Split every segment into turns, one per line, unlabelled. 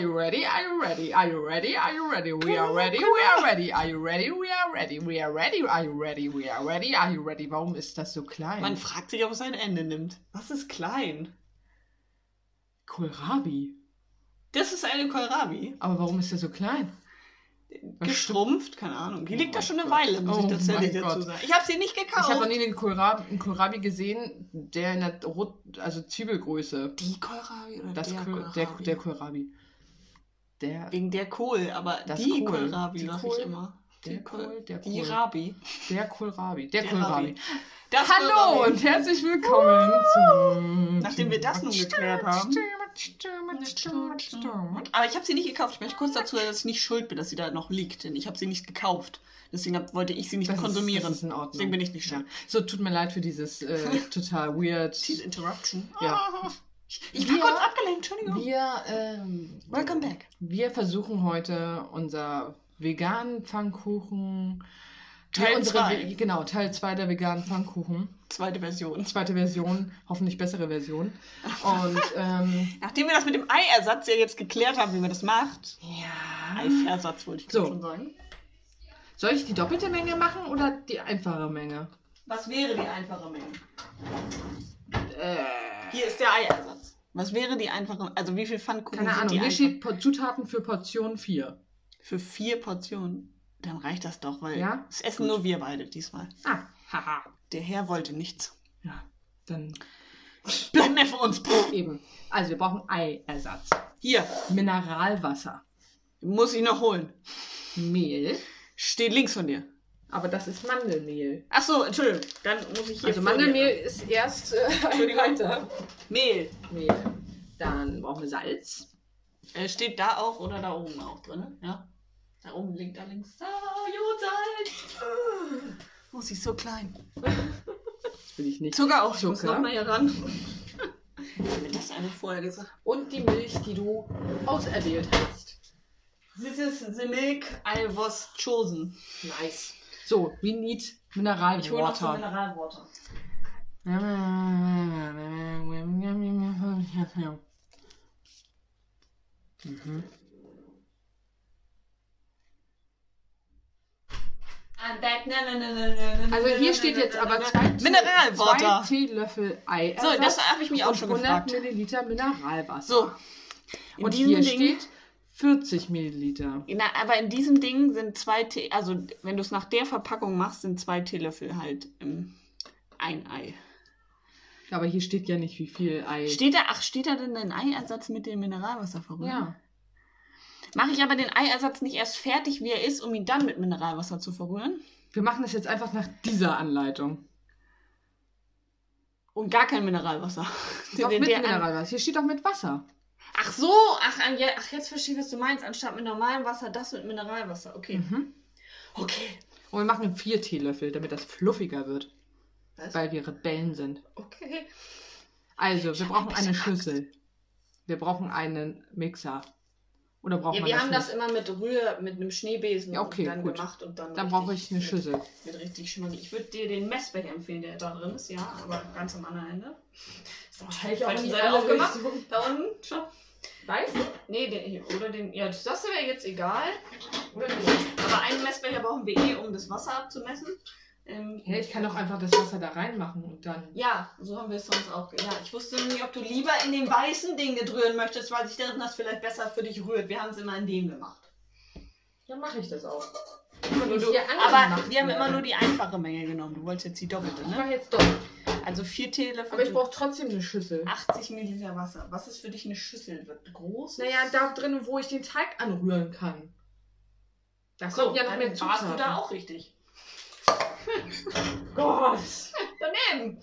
you ready? Are you ready? Are you ready? Are you ready? We are ready. We are ready. Are you ready? We are ready. We are ready. Are you ready? We are ready. Are you ready? Warum ist das so klein?
Man fragt sich, ob es ein Ende nimmt. Was ist klein?
Kohlrabi.
Das ist eine Kohlrabi.
Aber warum ist der so klein?
Geschrumpft, keine Ahnung. Die
Oh
liegt da
mein
schon eine
Gott.
Weile, muss
Oh
ich tatsächlich dazu
Gott.
sagen. Ich habe sie nicht
Ich
gekauft.
habe noch nie den Kohlrabi, einen Kohlrabi gesehen, der in der Rot, also Zwiebelgröße.
die Kohlrabi oder
Das
der
Kohl,
Kohlrabi?
der, der Kohlrabi. Der,
Wegen der Kohl, aber
Das
die
Kohl.
Kohlrabi
Die
sag
Kohl.
ich immer.
der
Die Kohl.
Kohl, der
Die
Kohl.
Rabi.
Der Kohlrabi. Der,
Der
Kohlrabi.
Rabi. Das
Hallo
Kohlrabi.
und herzlich willkommen zum.
Nachdem wir das nun geklärt haben. Aber ich habe sie nicht gekauft. Ich möchte kurz dazu, sagen, dass ich nicht schuld bin, dass sie da noch liegt. Denn ich habe sie nicht gekauft. Deswegen hab, wollte ich sie nicht
Das ist-
konsumieren.
das ist in Ordnung.
Deswegen bin ich nicht schuld.
So, tut mir leid für dieses äh, total weird.
Diese Interruption.
Ja.
Ich war
Wir-
kurz abgelenkt, Entschuldigung.
Wir, ähm,
Welcome back.
wir versuchen heute unser veganen Pfannkuchen.
Teil
unsere,
zwei.
Genau, Teil 2 der veganen Pfannkuchen.
Zweite Version.
Zweite Version, hoffentlich bessere Version. Und ähm,
Nachdem wir das mit dem Eiersatz ja jetzt geklärt haben, wie man das macht.
ja.
Eiversatz wollte ich
So.
schon sagen.
Soll ich die doppelte Menge machen oder die einfache Menge?
Was wäre die einfache Menge?
Äh,
Hier ist der Eiersatz. Was wäre die einfache Also wie viel Pfannkuchen
keine
sind
Ahnung.
die
Hier steht Po- Zutaten für Portion 4.
Für vier Portionen. Dann reicht das doch, weil
Ja?
es essen nur wir beide diesmal.
Ah, haha.
Der Herr wollte nichts.
Ja, dann
Bleib mehr für uns.
eben. Also wir brauchen Eiersatz.
Hier,
Mineralwasser.
muss ich noch holen.
Mehl.
Steht links von dir.
Aber das ist Mandelmehl.
Ach so, Entschuldigung. Dann muss ich hier
Also Mandelmehl ist erst äh,
Entschuldigung. Mehl.
Mehl. Dann brauchen wir Salz.
Äh, steht da auch oder da oben auch drin? Ja. Da oben liegt da links. Ah, Jodsalz. Oh, sie ist so klein.
Das will ich nicht.
Zucker auch. Ich muss
Zucker.
noch mal hier ran. Ich mir das eine vorher gesagt.
Und die Milch, die du auserwählt hast.
This is the milk I was chosen.
Nice. So, we need Mineralwater.
Ich hole noch so Mineralwater.
Mhm. Also hier steht jetzt aber zwei,
Mineralwater.
zwei Teelöffel Ei.
So, das habe ich mich auch
und
schon
100
gefragt.
Milliliter Mineralwasser.
So. In
und
diesem
hier
Ding-
steht 40 Milliliter.
Na, aber in diesem Ding sind zwei Tee, also wenn du es nach der Verpackung machst, sind zwei Teelöffel halt im ein Ei.
Aber hier steht ja nicht, wie viel Ei.
Steht da, ach, steht da denn ein Eiersatz mit dem Mineralwasser verrühren?
ja.
Mache ich aber den Eiersatz nicht erst fertig, wie er ist, um ihn dann mit Mineralwasser zu verrühren?
Wir machen das jetzt einfach nach dieser Anleitung.
Und gar kein Mineralwasser.
Doch mit Mineralwasser. Hier steht auch mit Wasser.
Ach so, ach, ach, jetzt verstehe ich, was du meinst. Anstatt mit normalem Wasser, das mit Mineralwasser. Okay.
Mhm.
Okay.
Und wir machen vier Teelöffel, damit das fluffiger wird.
Was?
Weil wir Rebellen sind.
Okay.
Also, wir brauchen
ein
eine Schüssel. Wir brauchen einen Mixer. Oder braucht
Ja, wir haben das immer mit Rühr, mit einem Schneebesen
Ja, okay,
dann
gut.
gemacht und dann.
Dann brauche ich eine Schüssel.
Wird richtig schmutzig. Ich würde dir den Messbecher empfehlen, der da drin ist, ja, aber ganz am anderen Ende. Ist
halt
natürlich
auch
falsche
in die
Seite aufgemacht.
Richtung.
Da unten, schau.
Weiß?
Nee, den hier. Oder den. Ja, das wäre jetzt egal. Oder nicht. Aber einen Messbecher brauchen wir eh, um das Wasser abzumessen. Ähm,
Ja, ich kann doch einfach das Wasser da reinmachen und dann.
ja, so haben wir es sonst auch. Ja, ich wusste nicht, ob du lieber in dem weißen Ding rühren möchtest, weil sich darin das vielleicht besser für dich rührt. Wir haben es immer in dem gemacht.
Dann mache ich das auch.
Du, aber wir haben immer nur die einfache Menge genommen. Du wolltest jetzt die doppelte,
Ich
ne?
mache jetzt doch.
Also vier Teelöffel.
Aber ich brauche trotzdem eine Schüssel.
80 Milliliter Wasser. Was ist für dich eine Schüssel? Wird groß?
Naja, da drin, wo ich den Teig anrühren kann. Da
so,
kommt ja noch
dann
mehr
warst
Zutaten.
du da auch richtig.
Gott.
Daneben.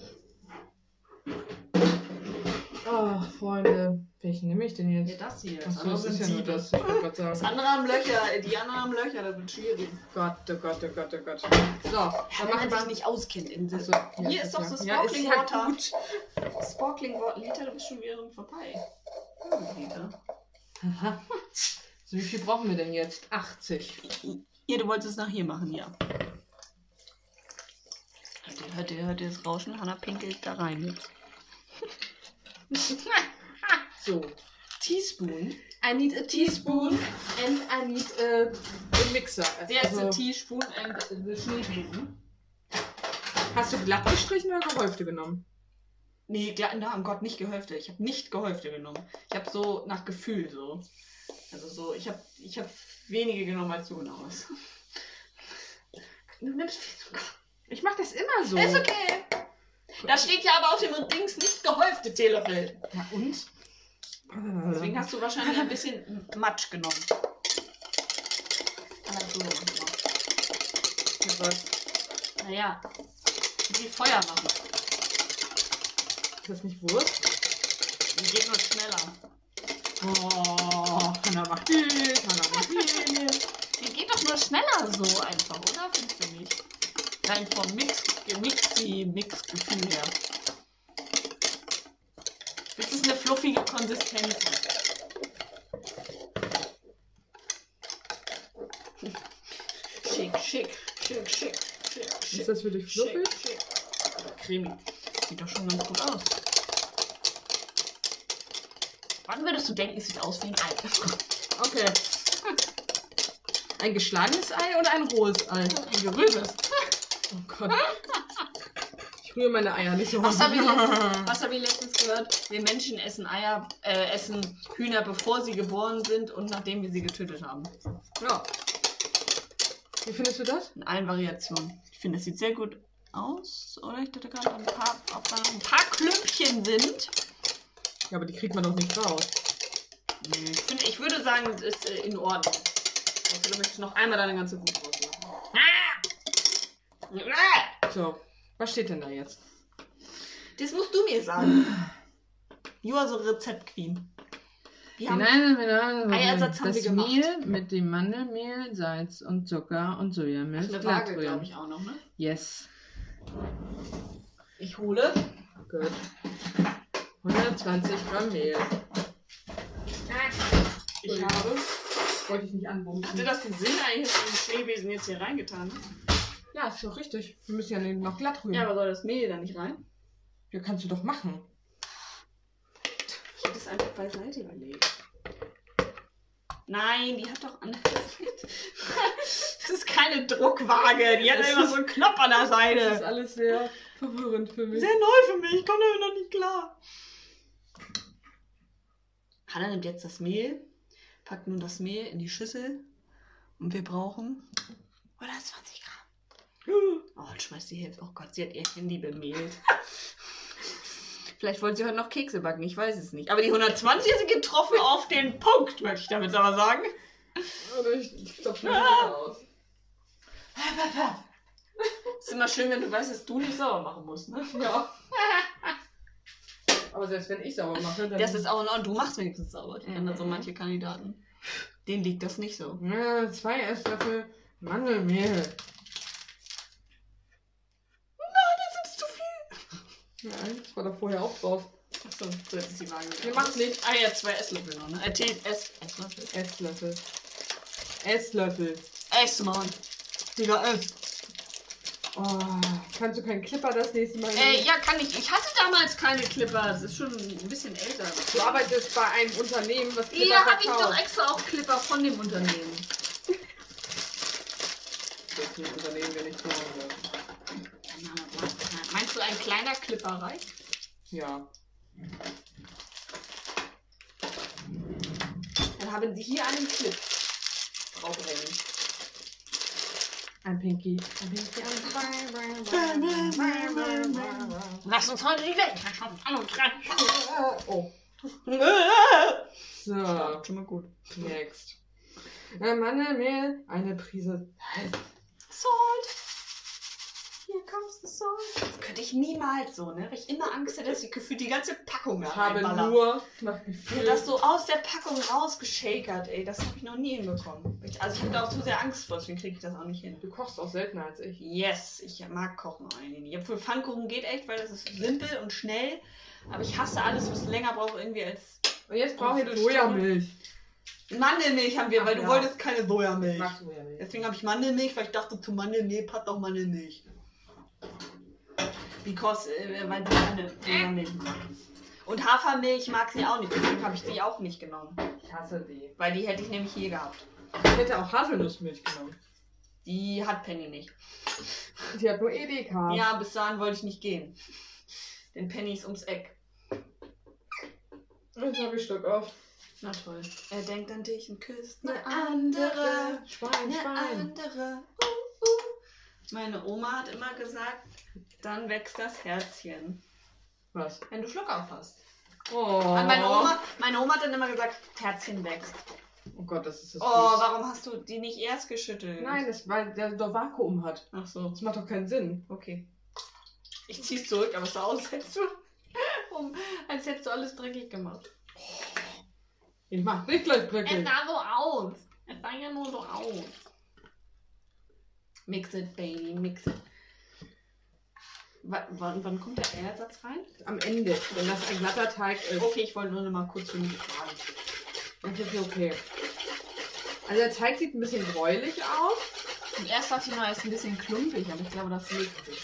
Ach, Freunde. Welchen nehme ich denn
Ja,
jetzt?
das hier.
Achso, das ist ja nur das. Ich wollte gerade
Das
sagen.
andere haben Löcher, die anderen haben Löcher, das wird schwierig.
Gott, oh Gott, oh Gott, oh Gott. So,
Ja,
dann
wenn
machen wir
nicht auskennt in
Achso,
Hier
ja,
ist doch so
ja,
Sparkling
ja
Water.
gut.
Sparkling Water. Liter, du bist schon wieder vorbei. Hm, Liter.
Aha. So, wie viel brauchen wir denn jetzt? 80.
Hier, du wolltest es nach hier machen, ja. Hört ihr, hört ihr, hört ihr das Rauschen? Hanna pinkelt da rein jetzt.
So,
Teaspoon.
I need a teaspoon and I need a, a mixer.
There is a
Also,
teaspoon and the Schneebesen.
hast du glatt gestrichen oder gehäufte genommen?
Nee, glatt, na, oh Gott, nicht Gehäufte. Ich habe nicht Gehäufte genommen. Ich habe so nach Gefühl so. Also so, ich habe ich hab wenige genommen, als du hast. Du nimmst viel zu
Ich mach das immer so.
Ist okay. Da steht ja aber auf dem Dings nicht gehäufte Teelöffel.
Ja, und?
Deswegen hast du wahrscheinlich ein bisschen Matsch genommen. Ah, so.
Was?
Naja, wie Feuer machen.
Ist das nicht Wurst?
Die geht nur schneller.
Oh, Hannah macht dies, Hannah macht dies.
Die geht doch nur schneller so einfach, oder? Findest du nicht? Rein vom Mix, Mixi-Mix-Gefühl her. Eine fluffige Konsistenz. Schick, schick, schick, schick, schick, schick.
Ist das für dich fluffig?
Schick, schick. Cremig. Sieht doch schon ganz gut aus. Wann würdest du denken, es sieht aus wie ein Ei?
Okay. Ein geschlagenes Ei oder ein rohes Ei?
Ein gerührtes.
Oh Gott. Ich rühre meine Eier nicht so
Was habe ich, letztens- was hab ich letztens gehört? Wir Menschen essen Eier, äh, essen Hühner, bevor sie geboren sind und nachdem wir sie getötet haben.
Ja. Wie findest du das?
In allen Variationen. Ich finde, es sieht sehr gut aus. Oder ich dachte gerade, ein paar, ob da noch ein paar Klümpchen sind.
Ja, aber die kriegt man doch nicht raus.
Nee, ich, finde, ich würde sagen, es ist äh, in Ordnung. Also, du möchtest noch einmal deine ganze Wut rauslassen. Ah!
So, was steht denn da jetzt?
Das musst du mir sagen. You are the Rezept Queen. Wir haben Eiersatz haben
das
wir gemacht.
Mehl mit dem Mandelmehl, Salz und Zucker und Sojamilch
eine
glatt
Waage,
rühren.
glaube ich, auch noch, ne?
Yes.
Ich hole.
Gut. 120 Gramm Mehl.
Ich habe.
Wollte ich nicht anbumsen.
Hatte das den Sinn eigentlich, dass du den Schneebesen jetzt hier reingetan hast?
Ja, ist doch richtig. Wir müssen ja den noch glatt rühren.
Ja, aber soll das Mehl da nicht rein?
Ja, kannst du doch machen.
Ich hätte es einfach beiseite überlegt. Nein, die hat doch an. Das ist keine Druckwaage. Die hat
Das
immer so einen Knopf an der
Das ist
Seite.
alles sehr verwirrend für mich.
Sehr neu für mich. Ich komme damit noch nicht klar. Hanna nimmt jetzt das Mehl, packt nun das Mehl in die Schüssel und wir brauchen 120 Gramm. Oh, und schmeißt die Hälfte. Oh Gott, sie hat ihr Handy bemehlt. Vielleicht wollte sie heute noch Kekse backen, ich weiß es nicht. Aber die 120 sind getroffen auf den Punkt, möchte ich damit aber sagen.
Oder ich stopfe mir ah. aus.
Ist immer schön, wenn du weißt, dass du nicht sauber machen musst, ne?
Ja. Aber selbst wenn ich sauber mache, dann.
Das ist auch in Ordnung. Du machst wenigstens sauber. Ich kenne da so
Mhm.
manche Kandidaten. Denen liegt das nicht so.
Ja, zwei Esslöffel Mandelmehl.
Das ist zu viel.
Nein, das war da vorher auch drauf.
Achso, so jetzt ist die Waage.
Nee, macht nichts.
Ah ja, zwei Esslöffel noch, ne? Äh, Tee, Ess, Esslöffel.
Esslöffel. Esslöffel.
Ess, Mann. Digga, ess.
Oh, kannst du keinen Clipper das nächste Mal
Äh, ja, kann ich. Ich hatte damals keine Clipper. Das ist schon ein bisschen älter.
Du arbeitest bei einem Unternehmen, was Clipper
Ja, habe ich doch extra auch Clipper von dem Unternehmen.
Das ist ein Unternehmen, wenn ich zu Hause.
Meinst du, ein kleiner Clipper reicht?
Ja.
Dann haben Sie hier einen Clip. Frau Brennen.
Ein Pinky. Ein Pinky. Ein
Lass uns heute die Welt verschaffen. Alle drei.
Oh. So,
Schon mal gut.
next. Äh, Mandelmehl, eine Prise
Salt. Hier comes the salt. Das könnte ich niemals so, ne? Weil ich immer Angst hätte, dass ich gefühlt die ganze Packung da
Ich habe nur nach Gefühl.
das so aus der Packung rausgeschakert, ey. Das habe ich noch nie hinbekommen. Ich- Also ich habe da auch zu sehr Angst vor, deswegen kriege ich das auch nicht hin.
Du kochst auch seltener als ich.
Yes, ich mag Kochen eigentlich nicht. Für Pfannkuchen geht echt, weil das ist simpel und schnell. Aber ich hasse alles, was länger braucht irgendwie als...
Und jetzt brauche ich
Viertelstunde.
Sojamilch.
Mandelmilch haben wir, weil
Ach
du
ja.
wolltest keine
Sojamilch.
Deswegen habe ich Mandelmilch, weil ich dachte, zu Mandelmehl passt auch Mandelmilch. Because, äh, weil sie eine Sojamilch mag. Und Hafermilch mag sie auch nicht, deswegen habe ich die auch nicht genommen.
Ich hasse die.
Weil die hätte ich nämlich hier gehabt.
Ich hätte auch Haselnussmilch genommen.
Die hat Penny nicht.
Die hat nur Edeka.
Ja, bis dahin wollte ich nicht gehen. Denn Penny ist ums Eck.
Jetzt habe ich Stock auf.
Na toll. Er denkt an dich und küsst
Eine
eine andere.
Schwein,
Eine
Schwein.
andere. Uh, uh. Meine Oma hat immer gesagt, dann wächst das Herzchen.
Was?
Wenn du Schluck auf hast.
Oh.
Meine, Oma, meine Oma hat dann immer gesagt, Herzchen wächst.
Oh Gott, das ist das
Oh,
süß.
warum hast du die nicht erst geschüttelt?
Nein, das, weil der doch Vakuum hat.
Ach so,
Das macht doch keinen Sinn.
okay. Ich zieh's zurück, aber es sah aus, als hättest du, um, als hättest du alles dreckig gemacht.
Ich mach nicht gleich dreckig.
sah so aus. Es sah ja nur so aus. Mix it, baby, mix it. Wa- Wann, wann kommt der Eiersatz rein?
Am Ende, wenn das ein glatter Teig ist.
Okay, ich wollte nur noch mal kurz für mich fragen.
Das ist okay. Also der Teig sieht ein bisschen gräulich aus.
Und erst dachte ich mal, er ist ein bisschen klumpig, aber ich glaube, das legt sich.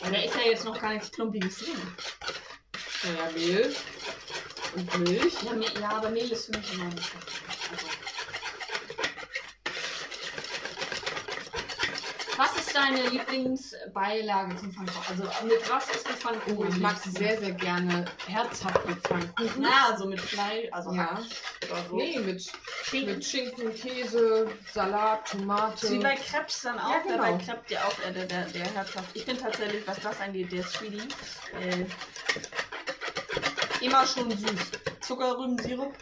Weil da ist ja jetzt noch gar nichts Klumpiges drin.
Naja, Mehl und Milch.
Ja, ja aber Mehl ist für mich immer nicht so. Also. Was ist deine Lieblingsbeilage zum Pfannkuchen? Also mit was ist der Pfannkuchen?
Oh, ich mag
liebsten?
sehr, sehr gerne herzhafte Pfannkuchen.
Na, also mit Fleisch, also
Ja.
Oder so.
Nee, mit,
Schinken.
mit Schinken, Käse, Salat, Tomate.
Wie bei Krebs dann auch,
Ja, genau.
dabei Krebs ja auch äh, der, der, der herzhaft. Ich bin tatsächlich, was das angeht, der Sweetie. Äh, immer schon süß. Zuckerrübensirup.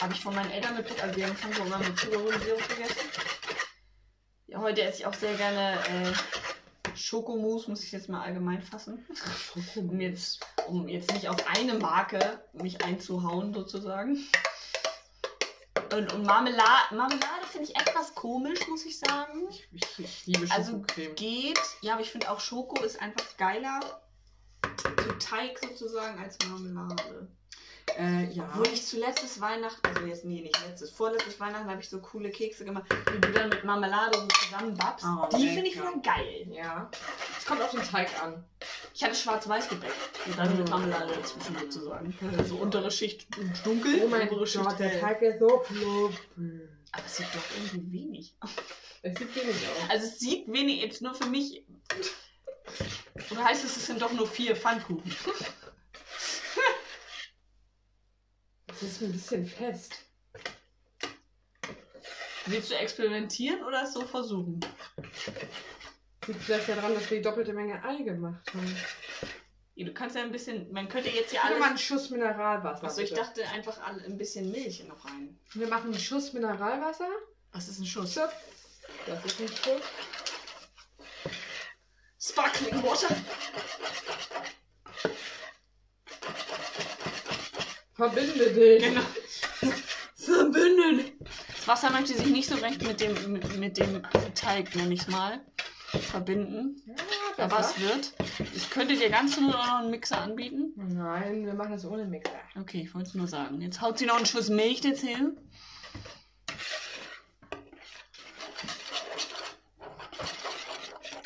Habe ich von meinen Eltern mitbekommen, also wir haben Pfannkuchen immer mit Zuckerrübensirup gegessen. Ja, heute esse ich auch sehr gerne äh, Schokomousse, muss ich jetzt mal allgemein fassen. Um jetzt, um jetzt nicht auf eine Marke mich einzuhauen, sozusagen. Und, und Marmelade, Marmelade finde ich etwas komisch, muss ich sagen.
Ich, ich liebe
Also
Schokocreme.
geht, ja, aber ich finde auch Schoko ist einfach geiler zu Teig sozusagen als Marmelade.
Äh, ja.
Obwohl ich zuletztes Weihnachten, also jetzt nee, nicht letztes, vorletztes Weihnachten habe ich so coole Kekse gemacht, die du dann mit Marmelade so zusammenbappst.
Oh,
die finde ich wieder geil.
Ja. Es kommt auf den Teig an.
Ich hatte schwarz-weiß Gebäck und dann mit. Marmelade dazwischen sozusagen. Also untere Schicht dunkel,
Oh mein
obere Schicht
Gott, der. Teig ist so plupp.
Aber es sieht doch irgendwie wenig aus.
Es sieht wenig aus.
Also es sieht wenig, jetzt nur für mich. Oder heißt es, es sind doch nur vier Pfannkuchen?
Es ist ein bisschen fest.
Willst du experimentieren oder es so versuchen?
Liegt vielleicht daran, dass wir die doppelte Menge Ei gemacht haben.
Ja, Du kannst ja ein bisschen, man könnte jetzt hier
Hier mal einen
alles.
Schuss Mineralwasser.
Achso, ich
bitte.
dachte einfach alle- ein bisschen Milch noch rein.
Wir machen einen Schuss Mineralwasser.
Was ist ein Schuss?
Zip. Das ist ein Schuss.
Sparkling Water.
Verbinde dich.
Genau. Verbündet. Das Wasser möchte sich nicht so recht mit dem, mit, mit dem Teig, nenn ich mal, verbinden.
Ja,
Aber es wird. Ich könnte dir ganz nur noch einen Mixer anbieten.
Nein, wir machen das ohne Mixer.
Okay, ich wollte es nur sagen. Jetzt haut sie noch einen Schuss Milch dazu.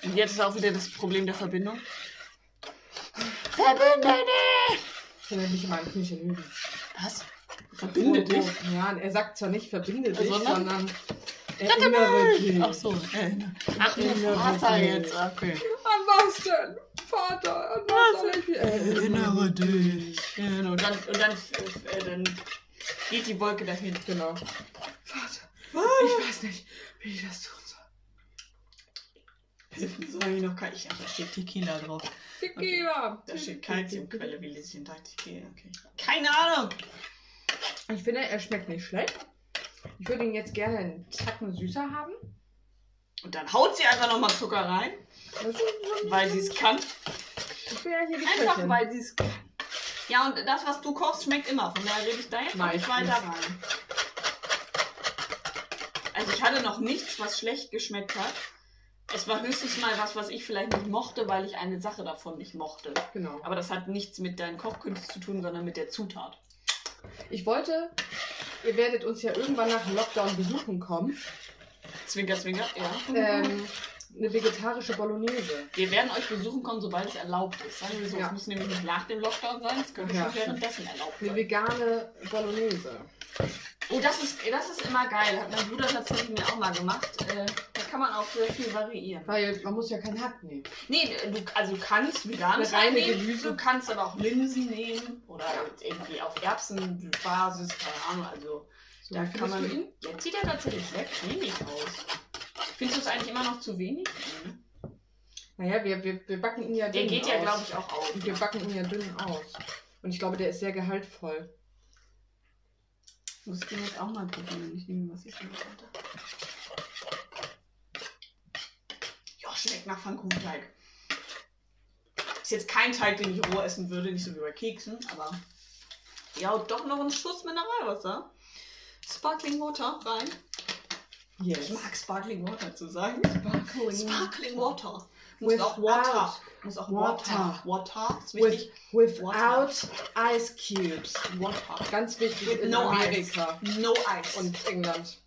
Und jetzt ist auch wieder das Problem der Verbindung. Verbinde dich!
Ich will mich immer an Küche lügen.
Was? Verbinde dich?
Ja, er sagt zwar nicht verbinde dich,
Sondern?
sondern erinnere dich.
Ach so. äh, Ach,
Erinnere
Vater
dich.
jetzt. Okay.
An was denn? Vater, an was soll ich erinnere?
dich. Genau. Und dann, und dann, äh, dann geht die Wolke dahin.
Genau. Vater, ich weiß nicht, wie ich das
mir so ich noch kein. Ich, ach, da steht Tequila drauf.
Tequila.
Da steht Kalziumquelle, wie Lieschen dachte ich. Okay, okay. Keine Ahnung.
Ich finde, er schmeckt nicht schlecht. Ich würde ihn jetzt gerne einen Tacken süßer haben.
Und dann haut sie einfach nochmal Zucker rein, weil sie es kann.
Ja
Einfach
Köchin.
weil sie es kann. Ja, und das, was du kochst, schmeckt immer. Von daher rede ich da jetzt auch nicht weiter rein. Also ich hatte noch nichts, was schlecht geschmeckt hat. Es war höchstens mal was, was ich vielleicht nicht mochte, weil ich eine Sache davon nicht mochte.
Genau.
Aber das hat nichts mit deinen Kochkünsten zu tun, sondern mit der Zutat.
Ich wollte, ihr werdet uns ja irgendwann nach dem Lockdown besuchen kommen.
Zwinker, zwinker, ja.
Ähm, eine vegetarische Bolognese.
Wir werden euch besuchen kommen, sobald es erlaubt ist. Sagen wir so,
Ja.
es muss nämlich nicht nach dem Lockdown sein, es könnte
Ja,
schon währenddessen erlaubt
Eine
sein.
vegane Bolognese.
Oh, das ist, das ist immer geil. Hat mein Bruder tatsächlich mir auch mal gemacht. Äh, da kann man auch sehr viel variieren.
Weil man muss ja keinen Hack nehmen.
Nee, du, also du kannst veganes
reine
nehmen,
Gemüse.
du kannst aber auch Linsen nehmen oder irgendwie auf Erbsenbasis, keine Ahnung, also
So,
da kann man...
ihn?
Jetzt sieht er tatsächlich sehr cremig aus. Findest du es eigentlich immer noch zu wenig? Ne?
Naja, wir, wir, wir backen ihn ja
Der
dünn
geht ja,
aus.
glaube ich, auch auf.
Und wir backen ihn ja dünn aus. Und ich glaube, der ist sehr gehaltvoll.
Muss ich den jetzt auch mal probieren, ich nehme was ich schon hatte. Ja, schmeckt nach Pfannkuchenteig. Ist jetzt kein Teig, den ich roh essen würde, nicht so wie bei Keksen, aber ja, doch noch einen Schuss Mineralwasser. Sparkling Water rein.
Yes.
Ich mag Sparkling Water zu sagen.
Sparkling.
Sparkling Water. Muss auch Water. Muss auch
Water.
Water. Ist wichtig.
With,
Water.
without ice cubes.
Water.
Ganz wichtig
With
in
no
Amerika
ice. No ice.
und England.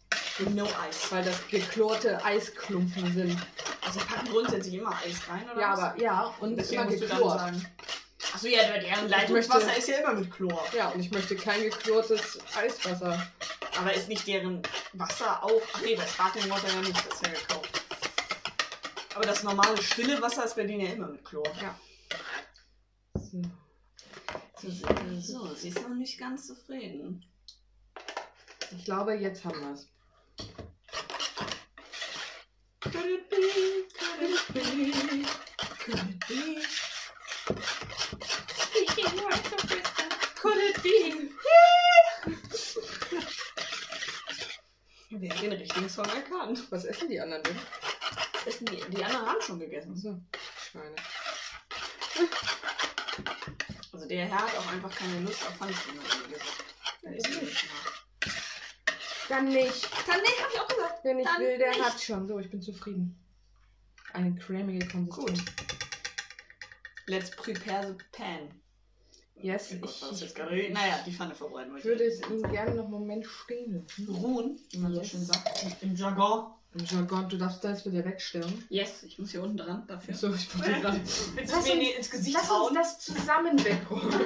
no ice.
Weil das geklorte Eisklumpen sind.
Also packen grundsätzlich immer Eis rein, oder
Ja,
was?
aber ja, und
Deswegen
immer geklort.
sagen. Achso, ja, deren Leitungswasser ist ja immer mit Chlor.
Ja, und ich möchte kein geklortes Eiswasser.
Aber ist nicht deren Wasser auch. Ach nee, das Sparkling Water ja nicht, das ist ja. Aber das normale stille Wasser ist bei denen ja immer mit Chlor.
So.
So, so sie ist noch nicht ganz zufrieden.
Ich glaube, jetzt haben wir es.
Could it be? Could it be? Could it be? Speaking words of wisdom. Could it be? Wer hat den richtigen Song erkannt?
Was essen die anderen denn?
Essen die, die anderen haben schon gegessen.
Achso, Schweine.
Also der Herr hat auch einfach keine Lust auf Pfannkuchen. hat er gesagt. Er nicht.
Dann nicht.
Dann nee, hab ich auch gesagt.
Wer nicht
Dann
will, der
nicht.
hat schon. So, ich bin zufrieden. Eine cremige Konsistenz.
Let's prepare the pan.
Yes,
Oh Gott, ist
ich
jetzt gerade? Naja, die Pfanne verbrennen wollte
würde
ich.
es Ihnen gerne noch einen Moment stehen lassen.
Ruhen, wie man
Yes.
so schön sagt. Im Jargon.
Im Jargon, du darfst das wieder wegstellen.
Yes, ich muss hier unten dran dafür.
So, ich wollte gerade.
Willst
Lass
du mir
uns-
ins Gesicht
Lass uns
hauen?
das zusammen wegräumen.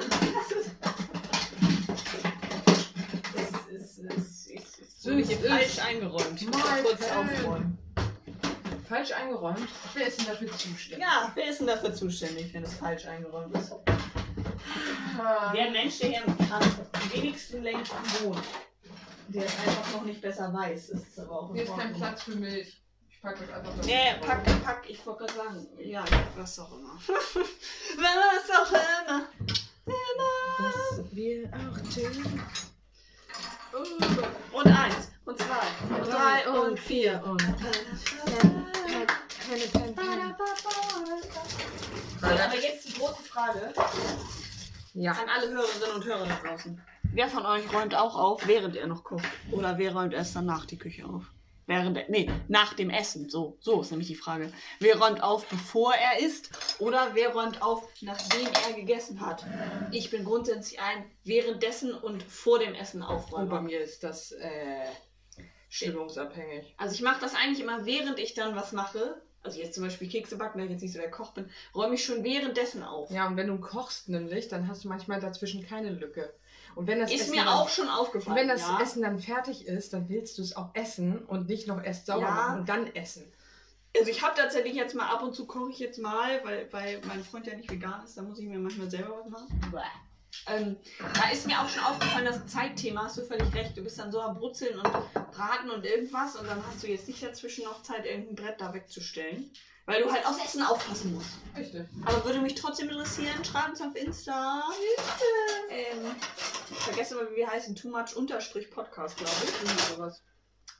So ist es.
falsch eingeräumt. Ich muss kurz aufräumen.
Falsch eingeräumt. Wer ist denn dafür zuständig?
Ja, wer ist denn dafür zuständig, wenn es falsch eingeräumt ist?
Ah,
Der Mensch, der hier am wenigsten längst wohnt. Der es einfach noch nicht besser weiß. Das ist aber auch
Hier ist kein. Platz für Milch. Ich packe das einfach.
Nee, pack, pack, ich wollte gerade sagen. Ja, was auch immer. was auch immer.
Was wir auch tun.
Und eins, und zwei, und drei, und vier.
und. Keine Pen, Pen.
So, aber jetzt die große Frage
Ja.
an alle Hörerinnen und Hörer da draußen. Wer von euch räumt auch auf, während er noch kocht? Oder wer räumt erst danach die Küche auf? Während er, nee, nach dem Essen. So, so ist nämlich die Frage. Wer räumt auf, bevor er isst? Oder wer räumt auf, nachdem er gegessen hat? Ich bin grundsätzlich ein währenddessen und vor dem Essen
Oh, bei
aufräumen.
mir ist das äh, stimmungsabhängig.
Also ich mache das eigentlich immer, während ich dann was mache. Also jetzt zum Beispiel Kekse backen, da ich jetzt nicht so der Koch bin, räume ich schon währenddessen auf.
Ja, und wenn du kochst nämlich, dann hast du manchmal dazwischen keine Lücke. Und wenn das
Ist
Essen
mir
dann,
auch schon
und
aufgefallen.
wenn das
ja.
Essen dann fertig ist, dann willst du es auch essen und nicht noch erst sauber
Ja.
machen und dann essen.
Also ich habe tatsächlich jetzt mal ab und zu koche ich jetzt mal, weil, weil mein Freund ja nicht vegan ist, da muss ich mir manchmal selber was machen. Ähm, da ist mir auch schon aufgefallen, das Zeitthema, hast du völlig recht. Du bist dann so am Brutzeln und braten und irgendwas und dann hast du jetzt nicht dazwischen noch Zeit, irgendein Brett da wegzustellen. Weil du halt aufs Essen aufpassen musst.
Richtig.
Aber würde mich trotzdem interessieren, schreibt uns auf Insta. Ähm, ich vergesse immer, wie wir heißen. Too much unterstrich Podcast, glaube ich.
Irgendwie sowas.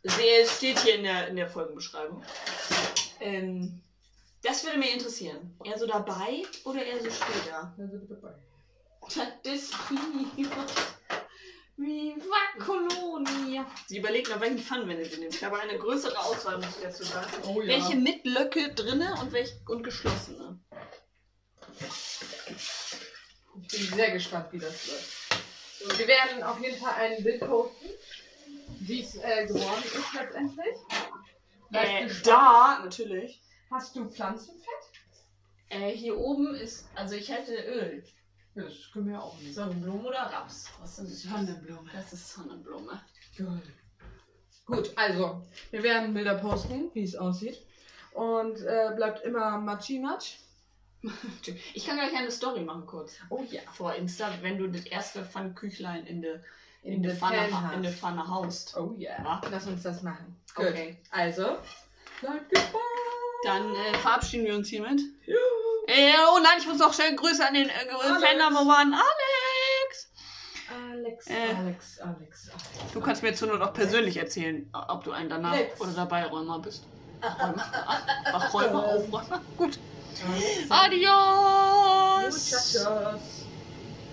Sehe, es steht hier in der, in der Folgenbeschreibung. Ähm, das würde mich interessieren. Eher so dabei oder eher so später?
Sind wir dabei.
Das Viva Colonia. Sie überlegt noch, welchen Pfannenwende sie nimmt. Ich habe eine größere Auswahl, muss ich dazu sagen.
Oh ja.
Welche mit Löcke drinne und welche und geschlossene.
Ich bin sehr gespannt, wie das wird. So, wir werden auf jeden Fall ein Bild posten, wie es äh, geworden ist letztendlich.
Äh, da, natürlich.
Hast du Pflanzenfett?
Äh, hier oben ist, also ich hätte Öl.
Das können wir auch nicht.
Sonnenblume oder Raps? Was sind das?
Sonnenblume.
Das ist Sonnenblume.
Gut. Gut, also, wir werden Bilder posten, wie es aussieht. Und äh, bleibt immer Machi-Matsch.
Ich kann gleich eine Story machen kurz.
Oh ja.
Vor Insta, wenn du das erste Pfannküchlein in der in,
In
Pfanne, ha- in. Pfanne haust.
Oh ja.
Ja.
Lass uns das machen. Gut.
Okay.
Also, bleibt gespannt.
Dann äh, verabschieden wir uns hiermit.
Ja.
Äh, oh nein, ich muss noch schnell Grüße an den äh. Fan Number One, Alex.
Alex,
Äh.
Alex, Alex, Alex.
Du kannst mir zur Not auch persönlich erzählen, ob du ein danach
Alex.
oder dabei Räumer bist. Räumer, Ach, Räumer, Aufräumer. Gut.
Alex.
Adios.
Muchachos.